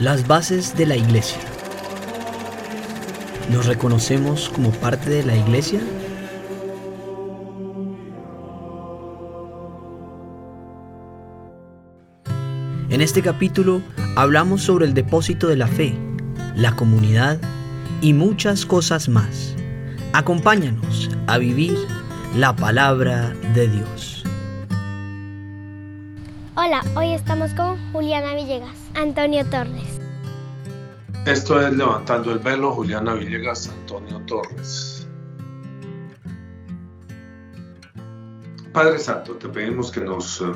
Las bases de la iglesia. ¿Nos reconocemos como parte de la iglesia? En este capítulo hablamos sobre el depósito de la fe, la comunidad y muchas cosas más. Acompáñanos a vivir la palabra de Dios. Hola, hoy estamos con Juliana Villegas, Antonio Torres. Esto es Levantando el Velo, Juliana Villegas, Antonio Torres. Padre Santo, te pedimos que nos eh,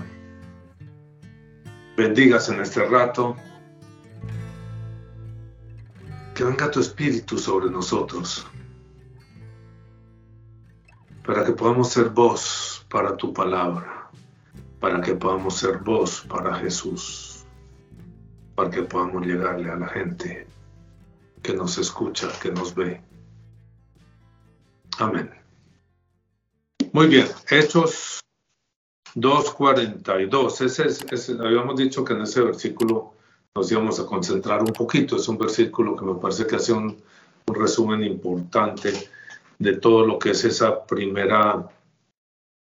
bendigas en este rato, que venga tu Espíritu sobre nosotros, para que podamos ser voz para tu palabra, para que podamos ser voz para Jesús, para que podamos llegarle a la gente que nos escucha, que nos ve. Amén. Muy bien, Hechos 2.42. Ese, habíamos dicho que en ese versículo nos íbamos a concentrar un poquito. Es un versículo que me parece que hace un, un resumen importante de todo lo que es esa primera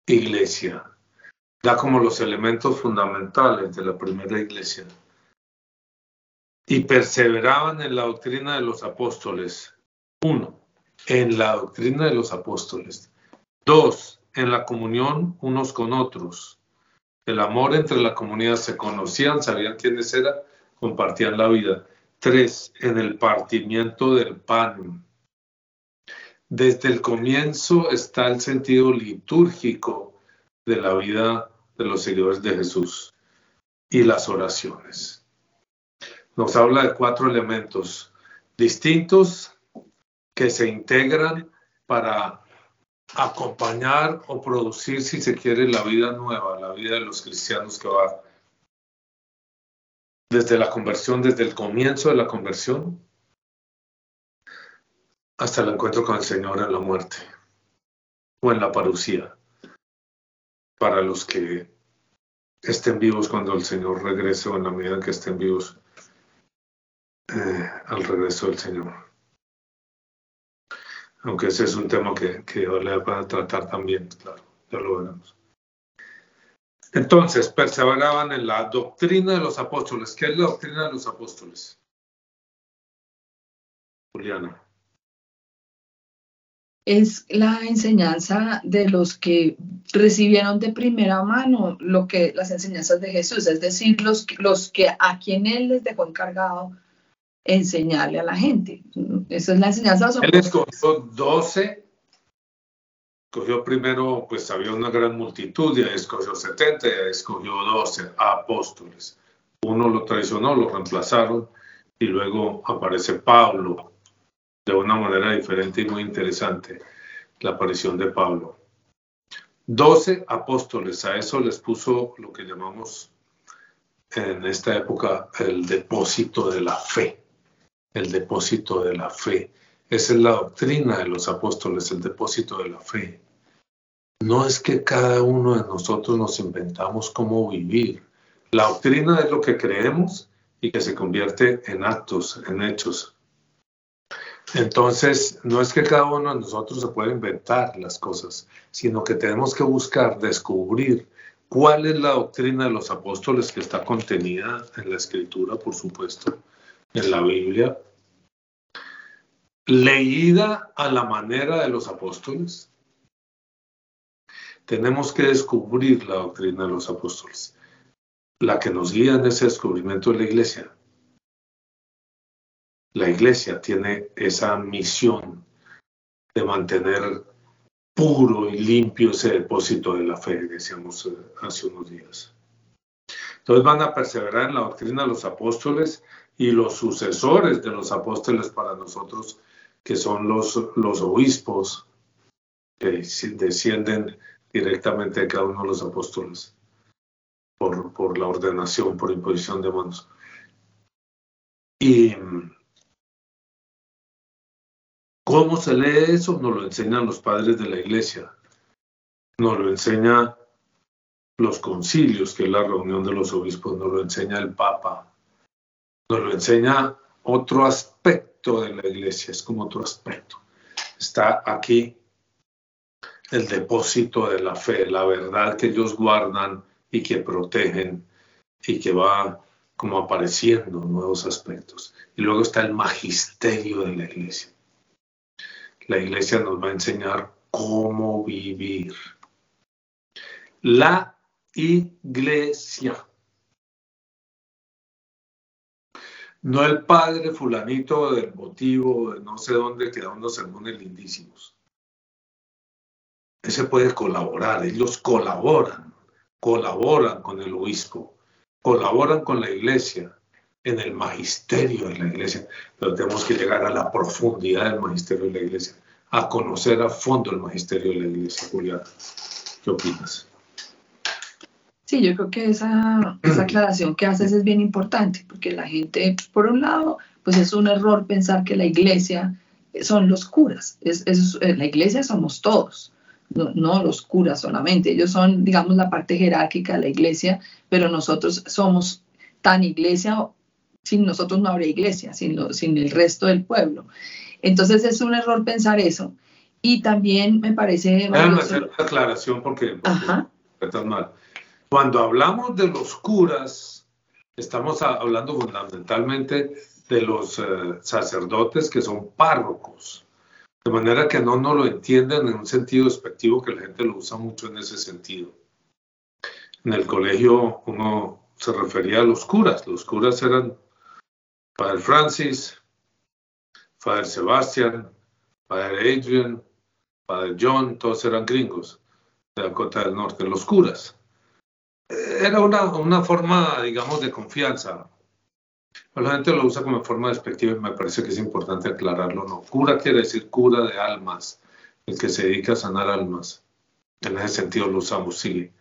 iglesia. Da como los elementos fundamentales de la primera iglesia y perseveraban en la doctrina de los apóstoles. Uno, en la doctrina de los apóstoles. Dos, en la comunión unos con otros. El amor entre la comunidad se conocían, sabían quiénes eran, compartían la vida. Tres, en el partimiento del pan. Desde el comienzo está el sentido litúrgico de la vida de los seguidores de Jesús y las oraciones nos habla de cuatro elementos distintos que se integran para acompañar o producir, si se quiere, la vida nueva, la vida de los cristianos que va desde la conversión, desde el comienzo de la conversión hasta el encuentro con el Señor en la muerte o en la parucía, para los que estén vivos cuando el Señor regrese o en la medida en que estén vivos eh, al regreso del Señor. Aunque ese es un tema que, que vale para tratar también, claro, ya lo veremos. Entonces, perseveraban en la doctrina de los apóstoles. ¿Qué es la doctrina de los apóstoles? Juliana. Es la enseñanza de los que recibieron de primera mano lo que las enseñanzas de Jesús, es decir, los, los que a quien él les dejó encargado enseñarle a la gente. Esa es la enseñanza. Él escogió 12, escogió primero, pues había una gran multitud, y escogió 70, y escogió 12 apóstoles. Uno lo traicionó, lo reemplazaron, y luego aparece Pablo, de una manera diferente y muy interesante, la aparición de Pablo. 12 apóstoles, a eso les puso lo que llamamos en esta época el depósito de la fe el depósito de la fe. Esa es la doctrina de los apóstoles, el depósito de la fe. No es que cada uno de nosotros nos inventamos cómo vivir. La doctrina es lo que creemos y que se convierte en actos, en hechos. Entonces, no es que cada uno de nosotros se pueda inventar las cosas, sino que tenemos que buscar descubrir cuál es la doctrina de los apóstoles que está contenida en la escritura, por supuesto, en la Biblia, leída a la manera de los apóstoles, tenemos que descubrir la doctrina de los apóstoles, la que nos guía en ese descubrimiento de la iglesia. La iglesia tiene esa misión de mantener puro y limpio ese depósito de la fe, decíamos eh, hace unos días. Entonces van a perseverar en la doctrina de los apóstoles y los sucesores de los apóstoles para nosotros, que son los, los obispos que descienden directamente de cada uno de los apóstoles por, por la ordenación, por imposición de manos. Y cómo se lee eso nos lo enseñan los padres de la iglesia, nos lo enseña los concilios, que es la reunión de los obispos, nos lo enseña el Papa, nos lo enseña otro aspecto de la iglesia, es como otro aspecto. Está aquí el depósito de la fe, la verdad que ellos guardan y que protegen y que va como apareciendo nuevos aspectos. Y luego está el magisterio de la iglesia. La iglesia nos va a enseñar cómo vivir. La iglesia. No el padre fulanito del motivo de no sé dónde que da unos sermones lindísimos. Ese puede colaborar, ellos colaboran, colaboran con el obispo, colaboran con la iglesia, en el magisterio de la iglesia, pero tenemos que llegar a la profundidad del magisterio de la iglesia, a conocer a fondo el magisterio de la iglesia. Julián, ¿qué opinas? Sí, yo creo que esa, esa aclaración que haces es bien importante, porque la gente, por un lado, pues es un error pensar que la iglesia son los curas. Es, es, eh, la iglesia somos todos, no, no, los curas solamente. Ellos son, digamos, la parte jerárquica de la iglesia, pero nosotros somos tan iglesia, sin nosotros no habría iglesia, sin, sin el resto del pueblo. Entonces es un error pensar eso. Y también me parece... Déjame hacer una aclaración porque, porque mal. Cuando hablamos de los curas, estamos hablando fundamentalmente de los eh, sacerdotes que son párrocos, de manera que no nos lo entienden en un sentido despectivo que la gente lo usa mucho en ese sentido. En el colegio uno se refería a los curas, los curas eran Padre Francis, Padre Sebastián, Padre Adrian, Padre John, todos eran gringos de la Cota del Norte, los curas era una, una, forma, digamos, de confianza. La gente lo usa como forma despectiva y me parece que es importante aclararlo. No, cura quiere decir cura de almas, el que se dedica a sanar almas. En ese sentido lo usamos, sigue.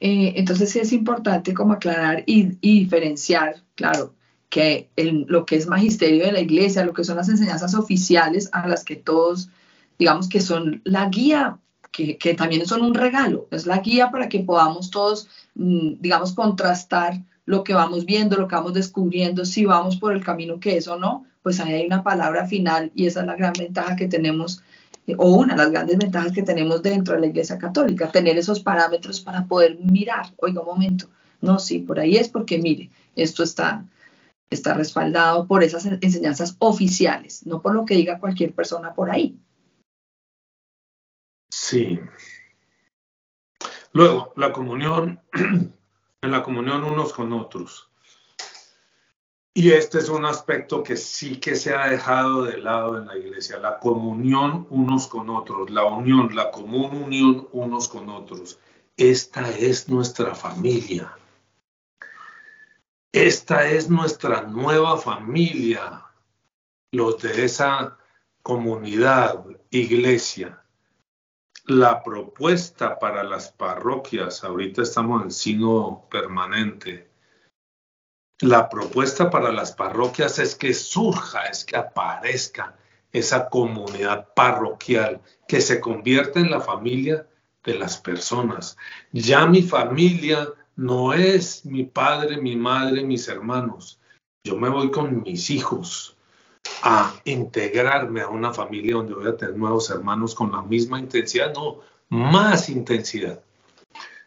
Eh, entonces sí es importante como aclarar y, diferenciar, claro, que lo que es magisterio de la iglesia, lo que son las enseñanzas oficiales a las que todos, digamos que son la guía que, también son un regalo, es la guía para que podamos todos, mm, digamos, contrastar lo que vamos viendo, lo que vamos descubriendo, si vamos por el camino que es o no, pues ahí hay una palabra final y esa es la gran ventaja que tenemos, eh, o una de las grandes ventajas que tenemos dentro de la Iglesia Católica, tener esos parámetros para poder mirar, oiga un momento, no, sí, por ahí es porque mire, esto está, está respaldado por esas enseñanzas oficiales, no por lo que diga cualquier persona por ahí. Sí. Luego, la comunión, en la comunión unos con otros. Y este es un aspecto que sí que se ha dejado de lado en la iglesia, la comunión unos con otros, la unión, la común unión unos con otros. Esta es nuestra familia. Esta es nuestra nueva familia, los de esa comunidad, iglesia la propuesta para las parroquias, ahorita estamos en signo permanente, la propuesta para las parroquias es que surja, es que aparezca esa comunidad parroquial, que se convierta en la familia de las personas. Ya mi familia no es mi padre, mi madre, mis hermanos. Yo me voy con mis hijos, a integrarme a una familia donde voy a tener nuevos hermanos con la misma intensidad, no, más intensidad.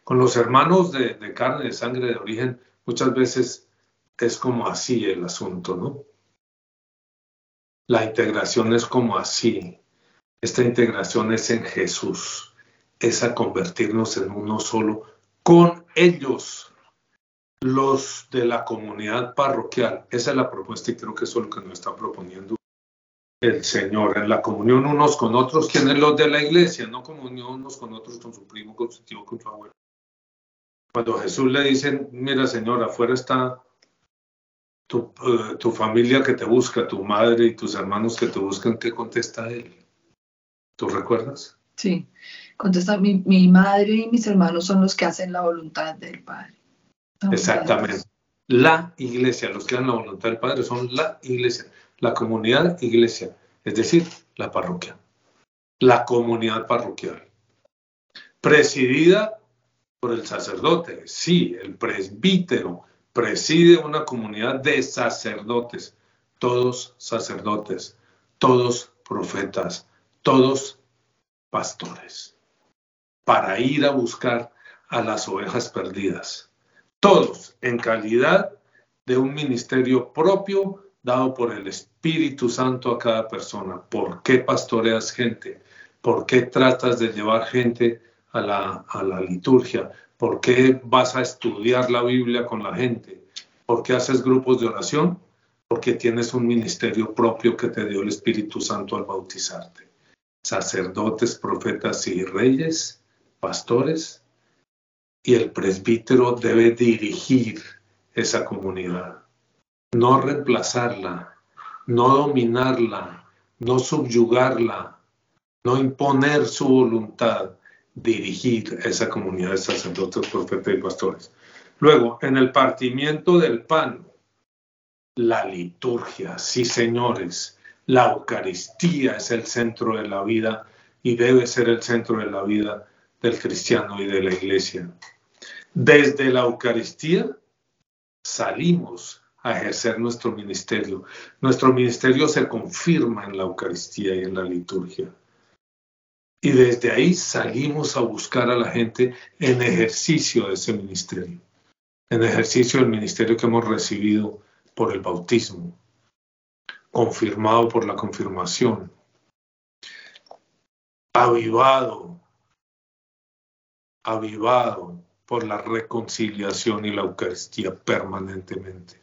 Con los hermanos de, carne, de sangre, de origen, muchas veces es como así el asunto, ¿no? La integración es como así. Esta integración es en Jesús, es a convertirnos en uno solo con ellos los de la comunidad parroquial. Esa es la propuesta y creo que eso es lo que nos está proponiendo el Señor, en la comunión unos con otros, quienes los de la iglesia, no comunión unos con otros, con su primo, con su tío, con su abuelo. Cuando Jesús le dice, mira Señor, afuera está tu, eh, tu, familia que te busca, tu madre y tus hermanos que te buscan, ¿qué contesta él? ¿Tú recuerdas? Sí, contesta, mi, mi madre y mis hermanos son los que hacen la voluntad del Padre. Exactamente. La iglesia, los que dan la voluntad del Padre son la iglesia, la comunidad iglesia, es decir, la parroquia, la comunidad parroquial, presidida por el sacerdote, sí, el presbítero, preside una comunidad de sacerdotes, todos sacerdotes, todos profetas, todos pastores, para ir a buscar a las ovejas perdidas, todos en calidad de un ministerio propio dado por el Espíritu Santo a cada persona. ¿Por qué pastoreas gente? ¿Por qué tratas de llevar gente a la, liturgia? ¿Por qué vas a estudiar la Biblia con la gente? ¿Por qué haces grupos de oración? Porque tienes un ministerio propio que te dio el Espíritu Santo al bautizarte. Sacerdotes, profetas y reyes, pastores, y el presbítero debe dirigir esa comunidad no reemplazarla, no dominarla, no subyugarla, no imponer su voluntad, dirigir esa comunidad de sacerdotes, profetas y pastores. Luego, en el partimiento del pan, la liturgia, sí señores, la Eucaristía es el centro de la vida y debe ser el centro de la vida del cristiano y de la iglesia. Desde la Eucaristía salimos a ejercer nuestro ministerio. Nuestro ministerio se confirma en la Eucaristía y en la liturgia. Y desde ahí salimos a buscar a la gente en ejercicio de ese ministerio, en ejercicio del ministerio que hemos recibido por el bautismo, confirmado por la confirmación, avivado, avivado por la reconciliación y la Eucaristía permanentemente.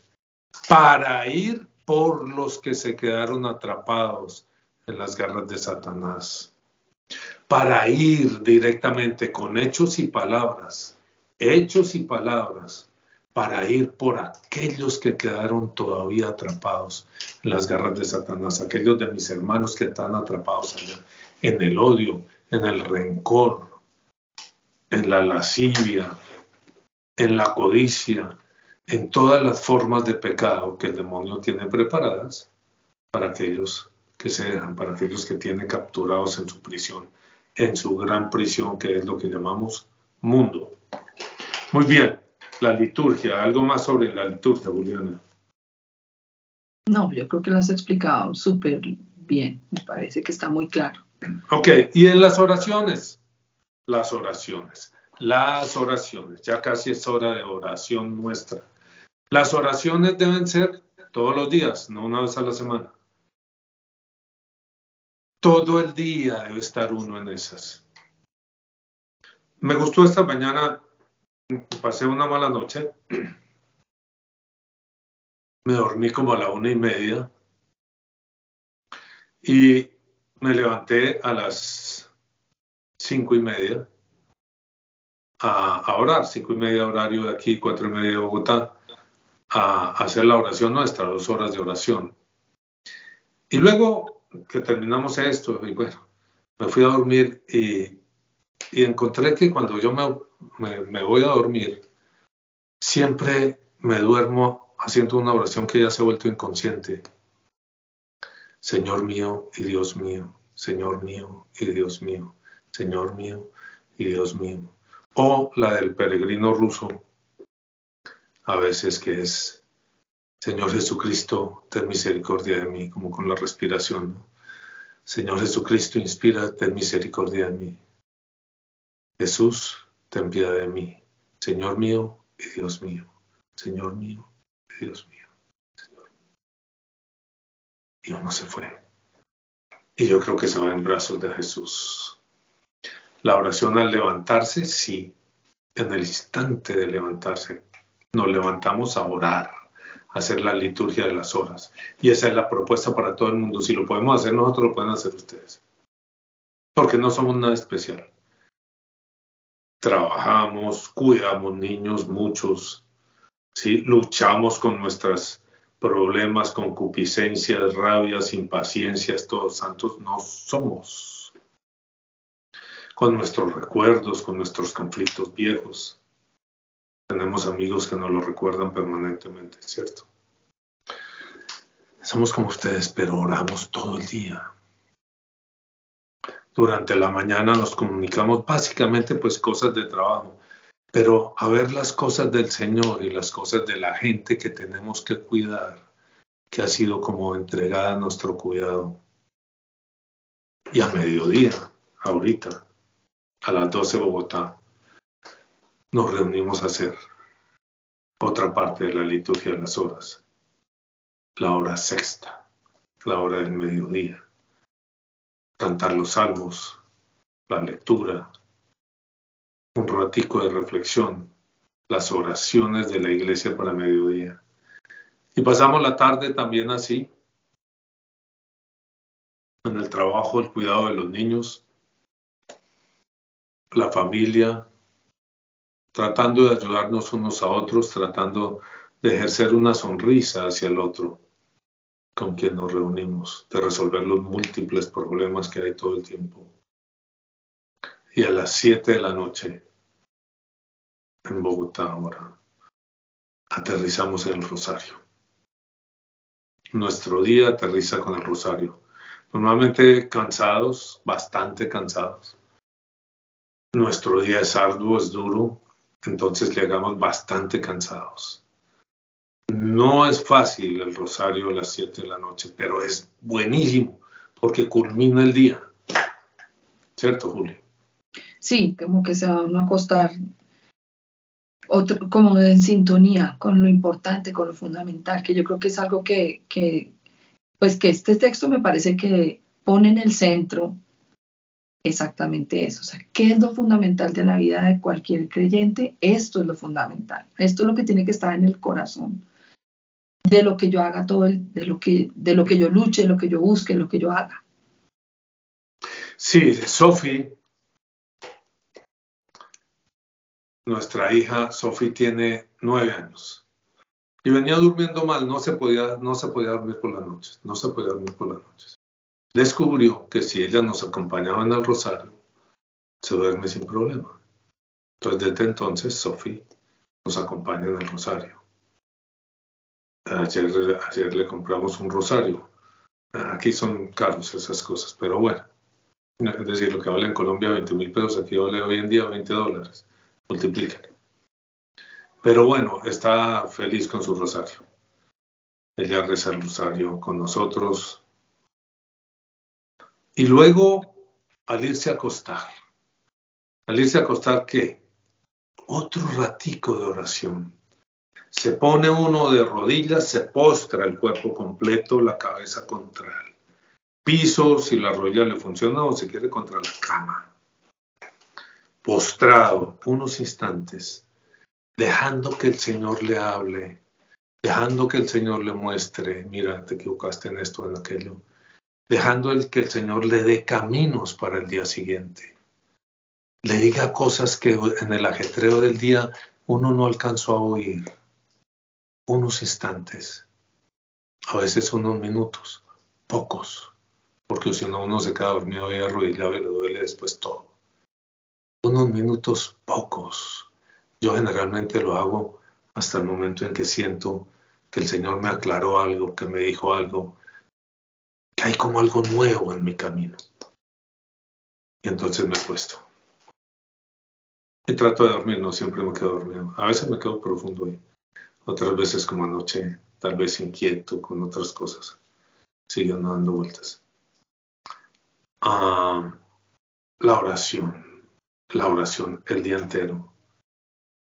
Para ir por los que se quedaron atrapados en las garras de Satanás, para ir directamente con hechos y palabras, hechos y palabras, para ir por aquellos que quedaron todavía atrapados en las garras de Satanás, aquellos de mis hermanos que están atrapados allá, en el odio, en el rencor, en la lascivia, en la codicia, en todas las formas de pecado que el demonio tiene preparadas para aquellos que se dejan, para aquellos que tiene capturados en su prisión, en su gran prisión que es lo que llamamos mundo. Muy bien, la liturgia, algo más sobre la liturgia, Juliana. No, yo creo que lo has explicado súper bien, me parece que está muy claro. Ok, y en las oraciones, las oraciones, las oraciones, ya casi es hora de oración nuestra. Las oraciones deben ser todos los días, no una vez a la semana. Todo el día debe estar uno en esas. Me gustó esta mañana, pasé una mala noche. Me dormí como a la una y media y me levanté a las cinco y media a, orar, cinco y media horario de aquí, cuatro y media de Bogotá a hacer la oración nuestra, dos horas de oración. Y luego que terminamos esto, y bueno, me fui a dormir y, y encontré que cuando yo me, me, voy a dormir, siempre me duermo haciendo una oración que ya se ha vuelto inconsciente. Señor mío y Dios mío, Señor mío y Dios mío, Señor mío y Dios mío. O la del peregrino ruso a veces que es, Señor Jesucristo, ten misericordia de mí, como con la respiración. Señor Jesucristo, inspira, ten misericordia de mí. Jesús, ten piedad de mí. Señor mío y Dios mío. Señor mío y Dios mío. Señor. Y uno se fue. Y yo creo que se va en brazos de Jesús. La oración al levantarse, sí, en el instante de levantarse, nos levantamos a orar, a hacer la liturgia de las horas. Y esa es la propuesta para todo el mundo. Si lo podemos hacer nosotros, lo pueden hacer ustedes. Porque no somos nada especial. Trabajamos, cuidamos niños, muchos, ¿sí? luchamos con nuestros problemas, concupiscencias, rabias, impaciencias, todos santos no somos. Con nuestros recuerdos, con nuestros conflictos viejos tenemos amigos que nos lo recuerdan permanentemente, ¿cierto? Somos como ustedes, pero oramos todo el día. Durante la mañana nos comunicamos básicamente pues cosas de trabajo. Pero a ver las cosas del Señor y las cosas de la gente que tenemos que cuidar, que ha sido como entregada a nuestro cuidado. Y a mediodía, ahorita, a las 12 de Bogotá, nos reunimos a hacer otra parte de la liturgia de las horas, la hora sexta, la hora del mediodía, cantar los salmos, la lectura, un ratico de reflexión, las oraciones de la iglesia para mediodía. Y pasamos la tarde también así, en el trabajo, el cuidado de los niños, la familia, tratando de ayudarnos unos a otros, tratando de ejercer una sonrisa hacia el otro con quien nos reunimos, de resolver los múltiples problemas que hay todo el tiempo. Y a las 7 de la noche, en Bogotá ahora, aterrizamos en el Rosario. Nuestro día aterriza con el Rosario. Normalmente cansados, bastante cansados. Nuestro día es arduo, es duro, entonces llegamos bastante cansados. No es fácil el rosario a las 7 de la noche, pero es buenísimo porque culmina el día. ¿Cierto, Julio? Sí, como que se va a acostar otro, como en sintonía con lo importante, con lo fundamental, que yo creo que es algo que, pues que este texto me parece que pone en el centro exactamente eso. O sea, ¿qué es lo fundamental de la vida de cualquier creyente? Esto es lo fundamental. Esto es lo que tiene que estar en el corazón de lo que yo haga todo, el, de, lo que, de lo que yo luche, lo que yo busque, lo que yo haga. Sí, Sophie, nuestra hija Sophie tiene nueve años y venía durmiendo mal, no se podía, no se podía dormir por las noches, no se podía dormir por las noches descubrió que si ella nos acompañaba en el rosario, se duerme sin problema. Entonces, desde entonces, Sophie nos acompaña en el rosario. Ayer, ayer le compramos un rosario. Aquí son caros esas cosas, pero bueno. Es decir, lo que vale en Colombia 20 mil pesos, aquí vale hoy en día 20 dólares. Multiplican. Pero bueno, está feliz con su rosario. Ella reza el rosario con nosotros, y luego, al irse a acostar, al irse a acostar, ¿qué? Otro ratico de oración. Se pone uno de rodillas, se postra el cuerpo completo, la cabeza contra el piso, si la rodilla le funciona o se quiere contra la cama. Postrado unos instantes, dejando que el Señor le hable, dejando que el Señor le muestre, mira, te equivocaste en esto, en aquello dejando el que el Señor le dé caminos para el día siguiente. Le diga cosas que en el ajetreo del día uno no alcanzó a oír. Unos instantes, a veces unos minutos, pocos, porque si no uno se queda dormido y arrodillado y le duele después todo. Unos minutos pocos. Yo generalmente lo hago hasta el momento en que siento que el Señor me aclaró algo, que me dijo algo, hay como algo nuevo en mi camino. Y entonces me acuesto. Y trato de dormir, no siempre me quedo dormido. A veces me quedo profundo y otras veces como anoche, tal vez inquieto con otras cosas. Siguiendo dando vueltas. Ah, la oración, la oración el día entero,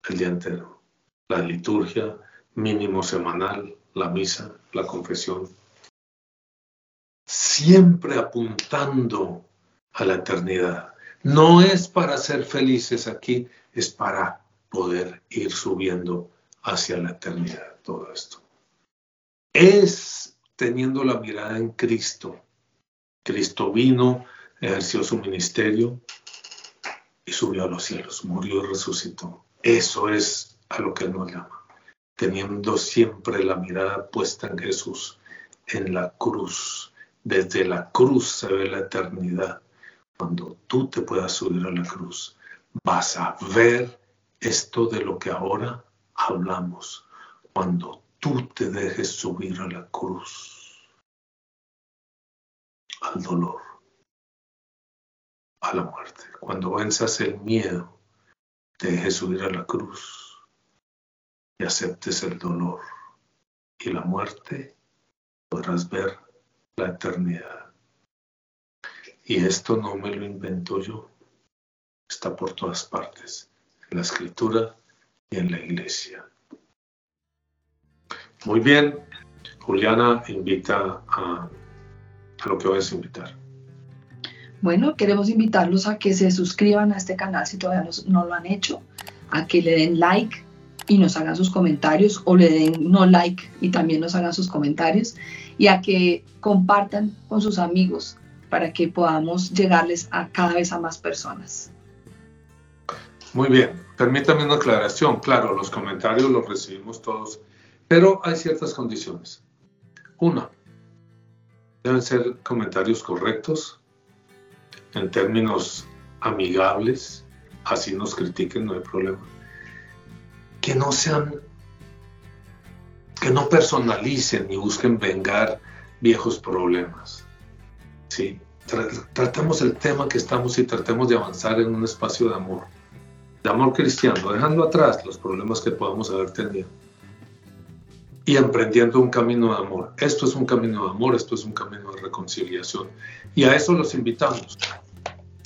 el día entero. La liturgia mínimo semanal, la misa, la confesión, siempre apuntando a la eternidad. No es para ser felices aquí, es para poder ir subiendo hacia la eternidad todo esto. Es teniendo la mirada en Cristo. Cristo vino, ejerció su ministerio y subió a los cielos, murió y resucitó. Eso es a lo que nos llama, teniendo siempre la mirada puesta en Jesús, en la cruz, desde la cruz se ve la eternidad. Cuando tú te puedas subir a la cruz, vas a ver esto de lo que ahora hablamos. Cuando tú te dejes subir a la cruz, al dolor, a la muerte, cuando venzas el miedo dejes subir a la cruz y aceptes el dolor y la muerte, podrás ver la eternidad. Y esto no me lo invento yo, está por todas partes, en la escritura y en la iglesia. Muy bien, Juliana invita a, lo que voy a invitar. Bueno, queremos invitarlos a que se suscriban a este canal si todavía no, lo han hecho, a que le den like y nos hagan sus comentarios o le den no like y también nos hagan sus comentarios y a que compartan con sus amigos para que podamos llegarles a cada vez a más personas. Muy bien, permítame una aclaración. Claro, los comentarios los recibimos todos pero hay ciertas condiciones. Una, deben ser comentarios correctos, en términos amigables, así nos critiquen, no hay problema. Que no sean, que no personalicen ni busquen vengar viejos problemas. ¿sí? Tratemos el tema que estamos y tratemos de avanzar en un espacio de amor, de amor cristiano, dejando atrás los problemas que podamos haber tenido y emprendiendo un camino de amor. Esto es un camino de amor, esto es un camino de reconciliación. Y a eso los invitamos.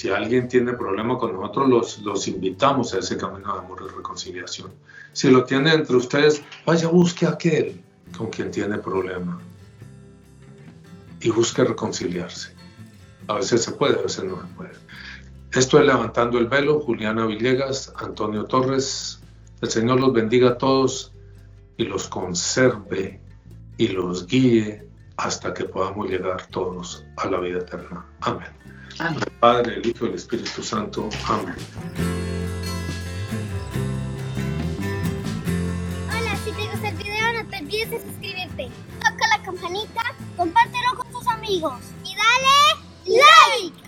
Si alguien tiene problema con nosotros, los, los invitamos a ese camino de amor y reconciliación. Si lo tiene entre ustedes, vaya, busque a aquel con quien tiene problema y busque reconciliarse. A veces se puede, a veces no se puede. Esto es Levantando el Velo, Juliana Villegas, Antonio Torres. El Señor los bendiga a todos y los conserve y los guíe hasta que podamos llegar todos a la vida eterna. Amén. Ah, Amén. Padre, el Hijo y el Espíritu Santo. Amén. Hola, si te gusta el video no te olvides de suscribirte. Toca la campanita, compártelo con tus amigos y dale like.